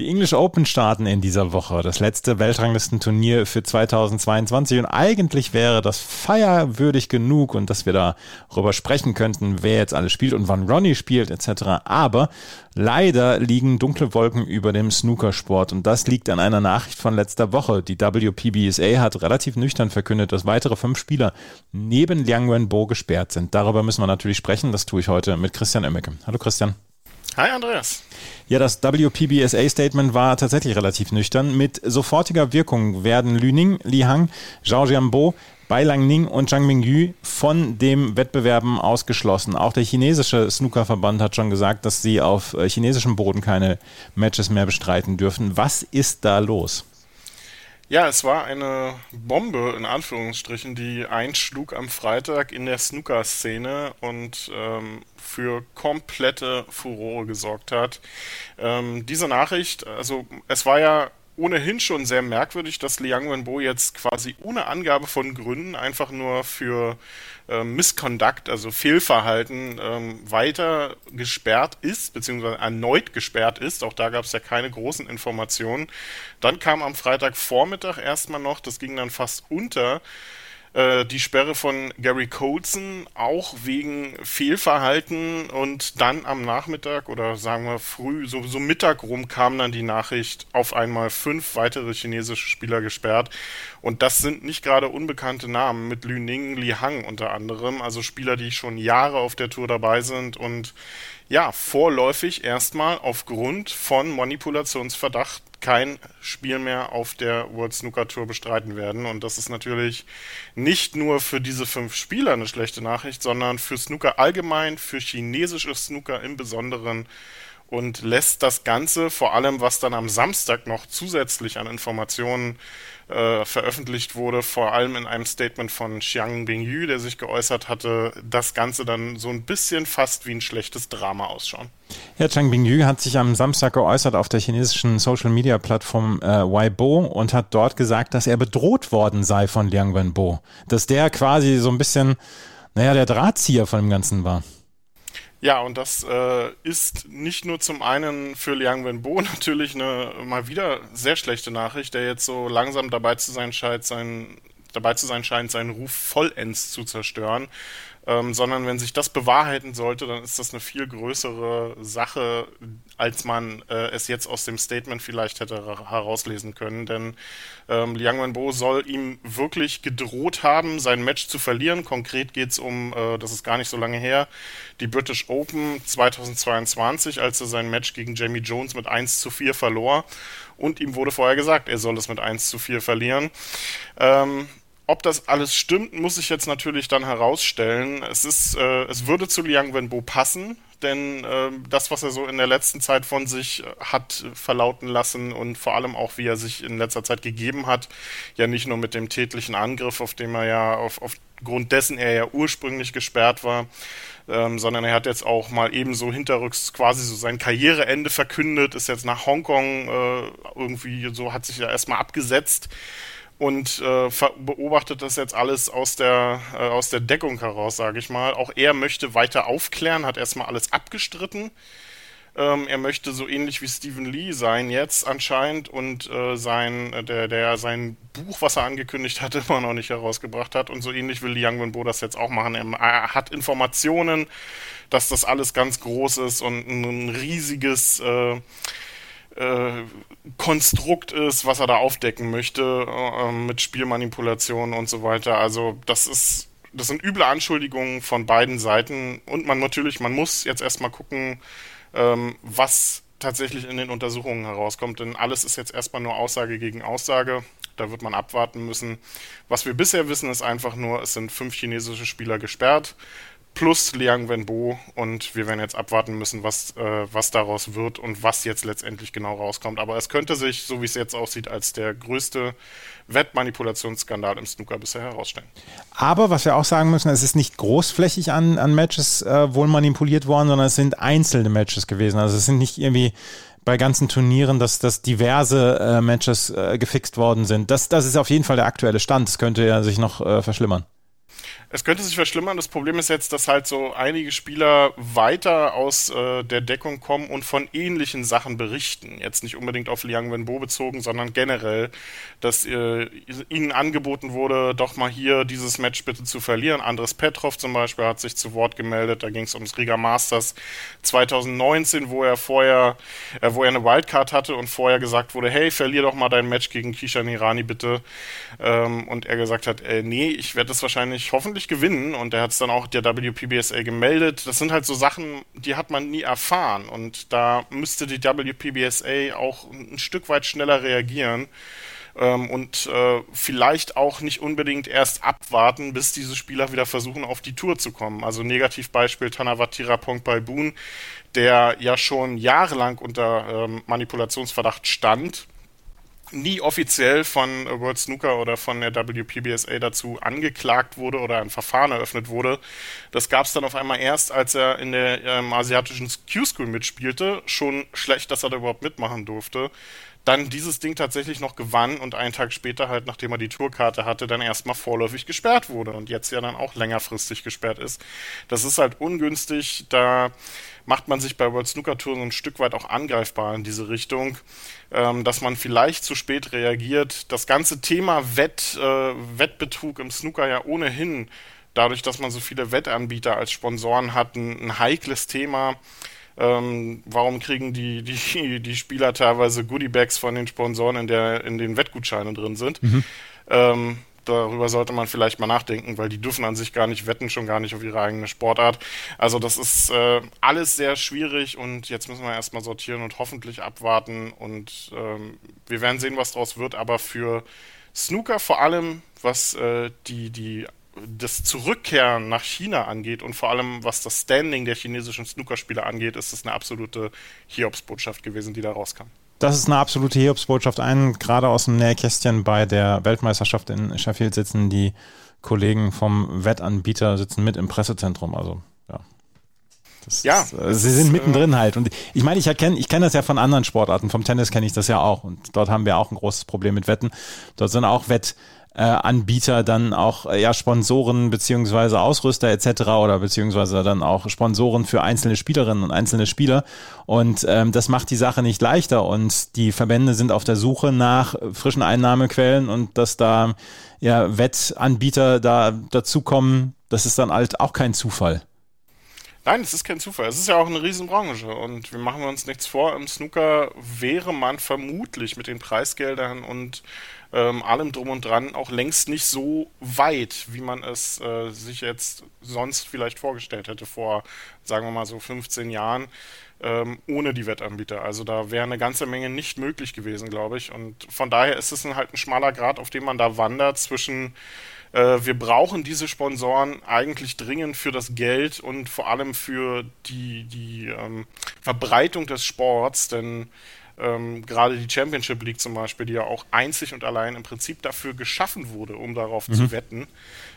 Die English Open starten in dieser Woche, das letzte Weltranglistenturnier für 2022 und eigentlich wäre das feierwürdig genug und dass wir darüber sprechen könnten, wer jetzt alles spielt und wann Ronnie spielt etc. Aber leider liegen dunkle Wolken über dem Snookersport und das liegt an einer Nachricht von letzter Woche. Die WPBSA hat relativ nüchtern verkündet, dass weitere fünf Spieler neben Liang Wenbo gesperrt sind. Darüber müssen wir natürlich sprechen. Das tue ich heute mit Christian Emmecke. Hallo Christian. Hi Andreas. Ja, das WPBSA-Statement war tatsächlich relativ nüchtern. Mit sofortiger Wirkung werden Lüning, Li Hang, Zhao Jianbo, Bai Langning und Zhang Mingyu von dem Wettbewerben ausgeschlossen. Auch der chinesische Snookerverband hat schon gesagt, dass sie auf äh, chinesischem Boden keine Matches mehr bestreiten dürfen. Was ist da los? Ja, es war eine Bombe in Anführungsstrichen, die einschlug am Freitag in der Snooker-Szene und ähm, für komplette Furore gesorgt hat. Ähm, diese Nachricht, also es war ja ohnehin schon sehr merkwürdig, dass Liang Wenbo jetzt quasi ohne Angabe von Gründen einfach nur für äh, Misconduct, also Fehlverhalten, ähm, weiter gesperrt ist, beziehungsweise erneut gesperrt ist. Auch da gab es ja keine großen Informationen. Dann kam am Freitagvormittag erstmal noch, das ging dann fast unter, die Sperre von Gary Colson auch wegen Fehlverhalten und dann am Nachmittag oder sagen wir früh, so, so Mittag rum kam dann die Nachricht, auf einmal fünf weitere chinesische Spieler gesperrt. Und das sind nicht gerade unbekannte Namen mit Lü Ning, Li Hang unter anderem, also Spieler, die schon Jahre auf der Tour dabei sind und ja, vorläufig erstmal aufgrund von Manipulationsverdacht kein Spiel mehr auf der World Snooker Tour bestreiten werden. Und das ist natürlich nicht nur für diese fünf Spieler eine schlechte Nachricht, sondern für Snooker allgemein, für chinesisches Snooker im Besonderen und lässt das Ganze, vor allem was dann am Samstag noch zusätzlich an Informationen äh, veröffentlicht wurde, vor allem in einem Statement von Xiang Bingyu, der sich geäußert hatte, das Ganze dann so ein bisschen fast wie ein schlechtes Drama ausschauen. Ja, Chang Bingyu hat sich am Samstag geäußert auf der chinesischen Social Media Plattform äh, Weibo und hat dort gesagt, dass er bedroht worden sei von Liang Wenbo. Dass der quasi so ein bisschen, naja, der Drahtzieher von dem Ganzen war. Ja, und das äh, ist nicht nur zum einen für Liang Wenbo natürlich eine mal wieder sehr schlechte Nachricht, der jetzt so langsam dabei zu sein scheint, sein, dabei zu sein scheint, seinen Ruf vollends zu zerstören ähm, sondern wenn sich das bewahrheiten sollte, dann ist das eine viel größere Sache, als man äh, es jetzt aus dem Statement vielleicht hätte herauslesen können. Denn ähm, Liang Wenbo soll ihm wirklich gedroht haben, sein Match zu verlieren. Konkret geht es um, äh, das ist gar nicht so lange her, die British Open 2022, als er sein Match gegen Jamie Jones mit 1 zu 4 verlor. Und ihm wurde vorher gesagt, er soll es mit 1 zu 4 verlieren. Ähm, ob das alles stimmt, muss ich jetzt natürlich dann herausstellen. Es ist, äh, es würde zu Liang Wenbo passen, denn äh, das, was er so in der letzten Zeit von sich äh, hat verlauten lassen und vor allem auch, wie er sich in letzter Zeit gegeben hat, ja nicht nur mit dem tätlichen Angriff, auf dem er ja auf, aufgrund dessen er ja ursprünglich gesperrt war, ähm, sondern er hat jetzt auch mal ebenso hinterrücks quasi so sein Karriereende verkündet, ist jetzt nach Hongkong äh, irgendwie so, hat sich ja erstmal abgesetzt und äh, beobachtet das jetzt alles aus der, äh, aus der Deckung heraus, sage ich mal. Auch er möchte weiter aufklären, hat erstmal alles abgestritten. Ähm, er möchte so ähnlich wie Stephen Lee sein jetzt anscheinend und äh, sein, äh, der, der sein Buch, was er angekündigt hat, immer noch nicht herausgebracht hat. Und so ähnlich will Liang Wenbo das jetzt auch machen. Er, er, hat Informationen, dass das alles ganz groß ist und ein riesiges äh, äh, Konstrukt ist, was er da aufdecken möchte äh, mit Spielmanipulationen und so weiter. Also das ist, das sind üble Anschuldigungen von beiden Seiten und man natürlich, man muss jetzt erstmal gucken, ähm, was tatsächlich in den Untersuchungen herauskommt, denn alles ist jetzt erstmal nur Aussage gegen Aussage. Da wird man abwarten müssen. Was wir bisher wissen, ist einfach nur, es sind fünf chinesische Spieler gesperrt plus Liang Wenbo und wir werden jetzt abwarten müssen, was, äh, was daraus wird und was jetzt letztendlich genau rauskommt. Aber es könnte sich, so wie es jetzt aussieht, als der größte Wettmanipulationsskandal im Snooker bisher herausstellen. Aber was wir auch sagen müssen, es ist nicht großflächig an, an Matches äh, wohl manipuliert worden, sondern es sind einzelne Matches gewesen. Also es sind nicht irgendwie bei ganzen Turnieren, dass, dass diverse äh, Matches äh, gefixt worden sind. Das, das ist auf jeden Fall der aktuelle Stand. Das könnte ja sich noch äh, verschlimmern. Es könnte sich verschlimmern. Das Problem ist jetzt, dass halt so einige Spieler weiter aus äh, der Deckung kommen und von ähnlichen Sachen berichten. Jetzt nicht unbedingt auf Liang Wenbo bezogen, sondern generell, dass äh, ihnen angeboten wurde, doch mal hier dieses Match bitte zu verlieren. Andres Petrov zum Beispiel hat sich zu Wort gemeldet. Da ging es ums Riga Masters 2019, wo er vorher, äh, wo er eine Wildcard hatte und vorher gesagt wurde, hey, verlier doch mal dein Match gegen Kishan Irani bitte. Ähm, und er gesagt hat, äh, nee, ich werde das wahrscheinlich hoffentlich hoffentlich gewinnen und er hat es dann auch der WPBSA gemeldet. Das sind halt so Sachen, die hat man nie erfahren und da müsste die WPBSA auch ein Stück weit schneller reagieren ähm, und äh, vielleicht auch nicht unbedingt erst abwarten, bis diese Spieler wieder versuchen, auf die Tour zu kommen. Also Negativbeispiel Tanawatira Pongbalbun, der ja schon jahrelang unter ähm, Manipulationsverdacht stand nie offiziell von World Snooker oder von der WPBSA dazu angeklagt wurde oder ein Verfahren eröffnet wurde. Das gab es dann auf einmal erst, als er in der ähm, asiatischen Q-School mitspielte. Schon schlecht, dass er da überhaupt mitmachen durfte. Dann dieses Ding tatsächlich noch gewann und einen Tag später halt, nachdem er die Tourkarte hatte, dann erstmal vorläufig gesperrt wurde und jetzt ja dann auch längerfristig gesperrt ist. Das ist halt ungünstig, da macht man sich bei World Snooker Tour so ein Stück weit auch angreifbar in diese Richtung, ähm, dass man vielleicht zu spät reagiert. Das ganze Thema Wett, äh, Wettbetrug im Snooker ja ohnehin, dadurch, dass man so viele Wettanbieter als Sponsoren hat, ein, ein heikles Thema. Ähm, warum kriegen die, die, die Spieler teilweise Goodiebags von den Sponsoren, in, der, in den Wettgutscheinen drin sind? Mhm. Ähm, darüber sollte man vielleicht mal nachdenken, weil die dürfen an sich gar nicht wetten, schon gar nicht auf ihre eigene Sportart. Also das ist äh, alles sehr schwierig und jetzt müssen wir erstmal sortieren und hoffentlich abwarten und ähm, wir werden sehen, was daraus wird, aber für Snooker vor allem, was äh, die, die das Zurückkehren nach China angeht und vor allem was das Standing der chinesischen Snookerspieler angeht, ist es eine absolute Hiobsbotschaft gewesen, die da rauskam. Das ist eine absolute Hiobsbotschaft. Ein, gerade aus dem Nähkästchen bei der Weltmeisterschaft in Sheffield sitzen die Kollegen vom Wettanbieter sitzen mit im Pressezentrum. Also ja. Das ja, ist, äh, sie sind ist, mittendrin äh, halt. Und ich meine, ich erkenne, ich kenne das ja von anderen Sportarten. Vom Tennis kenne ich das ja auch. Und dort haben wir auch ein großes Problem mit Wetten. Dort sind auch Wett, äh, Anbieter dann auch äh, ja Sponsoren beziehungsweise Ausrüster etc. oder beziehungsweise dann auch Sponsoren für einzelne Spielerinnen und einzelne Spieler und ähm, das macht die Sache nicht leichter und die Verbände sind auf der Suche nach frischen Einnahmequellen und dass da ja Wettanbieter da dazukommen, das ist dann halt auch kein Zufall. Nein, es ist kein Zufall. Es ist ja auch eine Riesenbranche und wir machen uns nichts vor. Im Snooker wäre man vermutlich mit den Preisgeldern und ähm, allem drum und dran auch längst nicht so weit, wie man es äh, sich jetzt sonst vielleicht vorgestellt hätte vor, sagen wir mal so 15 Jahren, ähm, ohne die Wettanbieter. Also da wäre eine ganze Menge nicht möglich gewesen, glaube ich. Und von daher ist es ein, halt ein schmaler Grad, auf dem man da wandert zwischen wir brauchen diese Sponsoren eigentlich dringend für das Geld und vor allem für die, die ähm, Verbreitung des Sports, denn ähm, gerade die Championship League zum Beispiel, die ja auch einzig und allein im Prinzip dafür geschaffen wurde, um darauf mhm. zu wetten,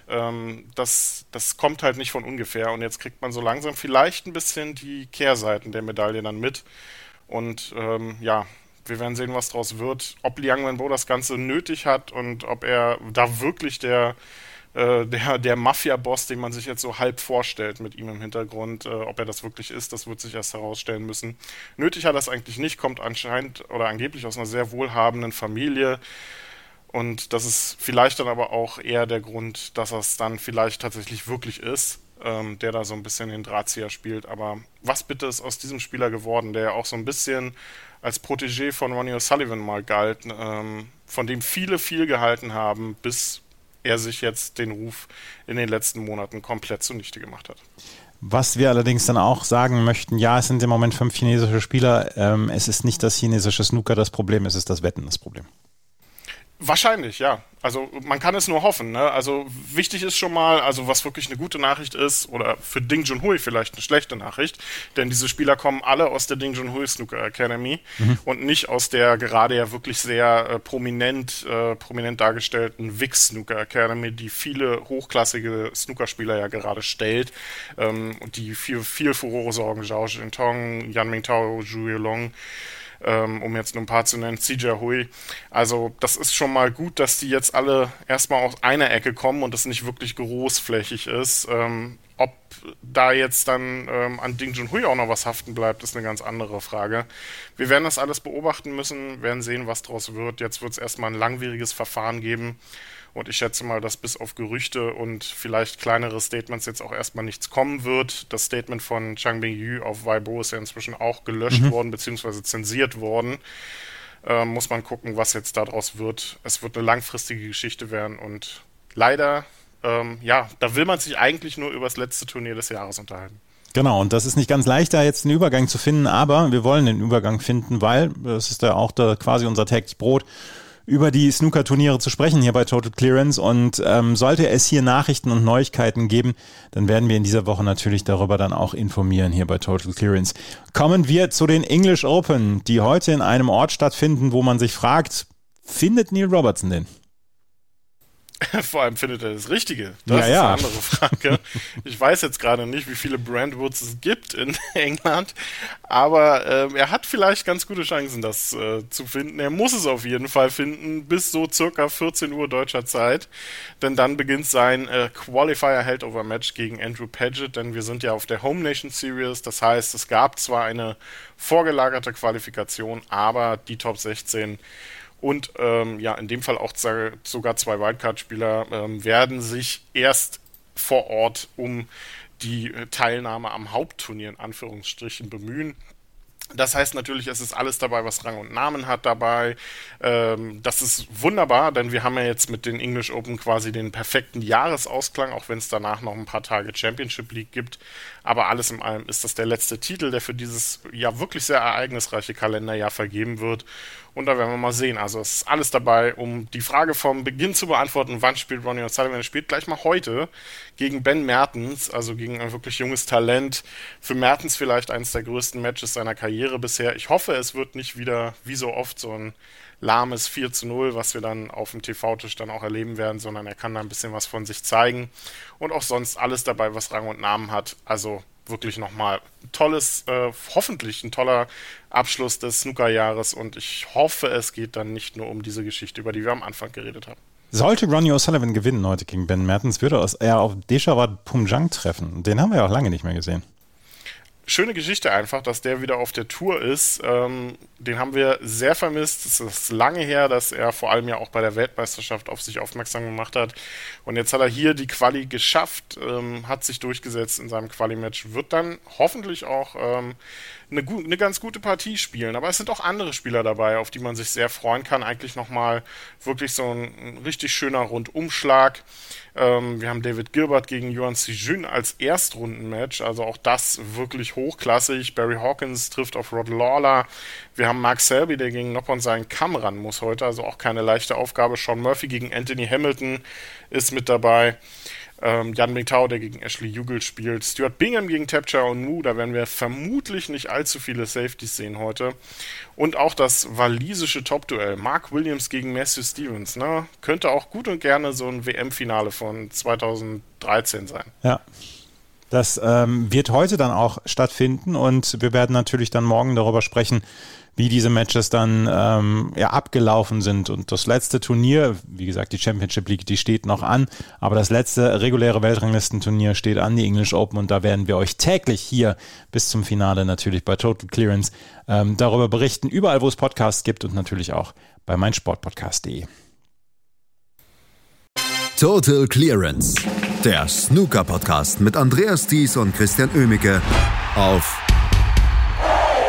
ähm, das, das kommt halt nicht von ungefähr. Und jetzt kriegt man so langsam vielleicht ein bisschen die Kehrseiten der Medaille dann mit. Und ähm, ja, wir werden sehen, was daraus wird. Ob Liang Wenbo das Ganze nötig hat und ob er da wirklich der äh, der, der Mafia-Boss, den man sich jetzt so halb vorstellt mit ihm im Hintergrund. Äh, ob er das wirklich ist, das wird sich erst herausstellen müssen. Nötig hat er das eigentlich nicht, kommt anscheinend oder angeblich aus einer sehr wohlhabenden Familie. Und das ist vielleicht dann aber auch eher der Grund, dass er es dann vielleicht tatsächlich wirklich ist, ähm, der da so ein bisschen den Drahtzieher spielt. Aber was bitte ist aus diesem Spieler geworden, der ja auch so ein bisschen als Protégé von Ronnie O'Sullivan mal galt, ähm, von dem viele viel gehalten haben, bis er sich jetzt den Ruf in den letzten Monaten komplett zunichte gemacht hat. Was wir allerdings dann auch sagen möchten, ja, es sind im Moment fünf chinesische Spieler. Ähm, es ist nicht das chinesische Snooker das Problem, es ist das Wetten das Problem. Wahrscheinlich, ja. Also man kann es nur hoffen. Ne? Also wichtig ist schon mal, also was wirklich eine gute Nachricht ist, oder für Ding Junhui vielleicht eine schlechte Nachricht, denn diese Spieler kommen alle aus der Ding Junhui Snooker Academy mhm. und nicht aus der gerade ja wirklich sehr äh, prominent, äh, prominent dargestellten Wix Snooker Academy, die viele hochklassige Snookerspieler ja gerade stellt ähm, und die viel, viel Furore sorgen. Zhao Jintong, Yan Mingtao, Zhu Yulong ähm, um jetzt nur ein paar zu nennen, CJ Hui. Also das ist schon mal gut, dass die jetzt alle erstmal aus einer Ecke kommen und das nicht wirklich großflächig ist. Ähm, ob da jetzt dann ähm, an Ding Junhui auch noch was haften bleibt, ist eine ganz andere Frage. Wir werden das alles beobachten müssen, werden sehen, was daraus wird. Jetzt wird es erstmal ein langwieriges Verfahren geben. Und ich schätze mal, dass bis auf Gerüchte und vielleicht kleinere Statements jetzt auch erstmal nichts kommen wird. Das Statement von Chang Bing-Yu auf Weibo ist ja inzwischen auch gelöscht mhm. worden, beziehungsweise zensiert worden. Ähm, muss man gucken, was jetzt daraus wird. Es wird eine langfristige Geschichte werden und leider, ähm, ja, da will man sich eigentlich nur über das letzte Turnier des Jahres unterhalten. Genau, und das ist nicht ganz leicht, da jetzt einen Übergang zu finden, aber wir wollen den Übergang finden, weil das ist ja auch da quasi unser täglich Brot über die Snooker-Turniere zu sprechen hier bei Total Clearance. Und ähm, sollte es hier Nachrichten und Neuigkeiten geben, dann werden wir in dieser Woche natürlich darüber dann auch informieren hier bei Total Clearance. Kommen wir zu den English Open, die heute in einem Ort stattfinden, wo man sich fragt, findet Neil Robertson den? Vor allem findet er das Richtige. Das ja, ist ja. eine andere Frage. Ich weiß jetzt gerade nicht, wie viele Brandwoods es gibt in England, aber äh, er hat vielleicht ganz gute Chancen, das äh, zu finden. Er muss es auf jeden Fall finden, bis so circa 14 Uhr deutscher Zeit, denn dann beginnt sein äh, Qualifier Heldover Match gegen Andrew Paget, denn wir sind ja auf der Home Nation Series, das heißt, es gab zwar eine vorgelagerte Qualifikation, aber die Top 16 und ähm, ja, in dem Fall auch sogar zwei Wildcard-Spieler ähm, werden sich erst vor Ort um die Teilnahme am Hauptturnier in Anführungsstrichen bemühen. Das heißt natürlich, es ist alles dabei, was Rang und Namen hat dabei. Ähm, das ist wunderbar, denn wir haben ja jetzt mit den English Open quasi den perfekten Jahresausklang, auch wenn es danach noch ein paar Tage Championship League gibt. Aber alles in allem ist das der letzte Titel, der für dieses ja wirklich sehr ereignisreiche Kalenderjahr vergeben wird. Und da werden wir mal sehen. Also es ist alles dabei, um die Frage vom Beginn zu beantworten, wann spielt Ronnie O'Sullivan? Er spielt gleich mal heute gegen Ben Mertens, also gegen ein wirklich junges Talent. Für Mertens vielleicht eines der größten Matches seiner Karriere bisher. Ich hoffe, es wird nicht wieder, wie so oft, so ein lahmes 4 zu 0, was wir dann auf dem TV-Tisch dann auch erleben werden, sondern er kann da ein bisschen was von sich zeigen. Und auch sonst alles dabei, was Rang und Namen hat. Also wirklich nochmal tolles, äh, hoffentlich ein toller Abschluss des Snooker-Jahres und ich hoffe, es geht dann nicht nur um diese Geschichte, über die wir am Anfang geredet haben. Sollte Ronnie O'Sullivan gewinnen heute gegen Ben Mertens, würde er auf Deshawat Pumjang treffen. Den haben wir ja auch lange nicht mehr gesehen schöne Geschichte einfach, dass der wieder auf der Tour ist. Ähm, den haben wir sehr vermisst. Es ist lange her, dass er vor allem ja auch bei der Weltmeisterschaft auf sich aufmerksam gemacht hat. Und jetzt hat er hier die Quali geschafft, ähm, hat sich durchgesetzt in seinem Quali-Match, wird dann hoffentlich auch ähm, eine, eine, ganz gute Partie spielen. Aber es sind auch andere Spieler dabei, auf die man sich sehr freuen kann. Eigentlich nochmal wirklich so ein, richtig schöner Rundumschlag. Ähm, wir haben David Gilbert gegen Yuan Sijun als Erstrundenmatch, also auch das wirklich hochklassig. Barry Hawkins trifft auf Rod Lawler. Wir haben Mark Selby, der gegen Noppon seinen Kamm ran muss heute, also auch keine leichte Aufgabe. Sean Murphy gegen Anthony Hamilton ist mit dabei. Ähm, Jan Mingtao, der gegen Ashley Jugel spielt. Stuart Bingham gegen Tapcha und Mu. Da werden wir vermutlich nicht allzu viele Safeties sehen heute. Und auch das walisische Top-Duell. Mark Williams gegen Matthew Stevens. Ne? Könnte auch gut und gerne so ein WM-Finale von 2013 sein. Ja. Das ähm, wird heute dann auch stattfinden und wir werden natürlich dann morgen darüber sprechen, wie diese Matches dann ähm, ja, abgelaufen sind. Und das letzte Turnier, wie gesagt, die Championship League, die steht noch an, aber das letzte reguläre Weltranglistenturnier steht an, die English Open, und da werden wir euch täglich hier bis zum Finale natürlich bei Total Clearance ähm, darüber berichten, überall wo es Podcasts gibt und natürlich auch bei meinsportpodcast.de. Total Clearance, der Snooker-Podcast mit Andreas Thies und Christian Oemicke auf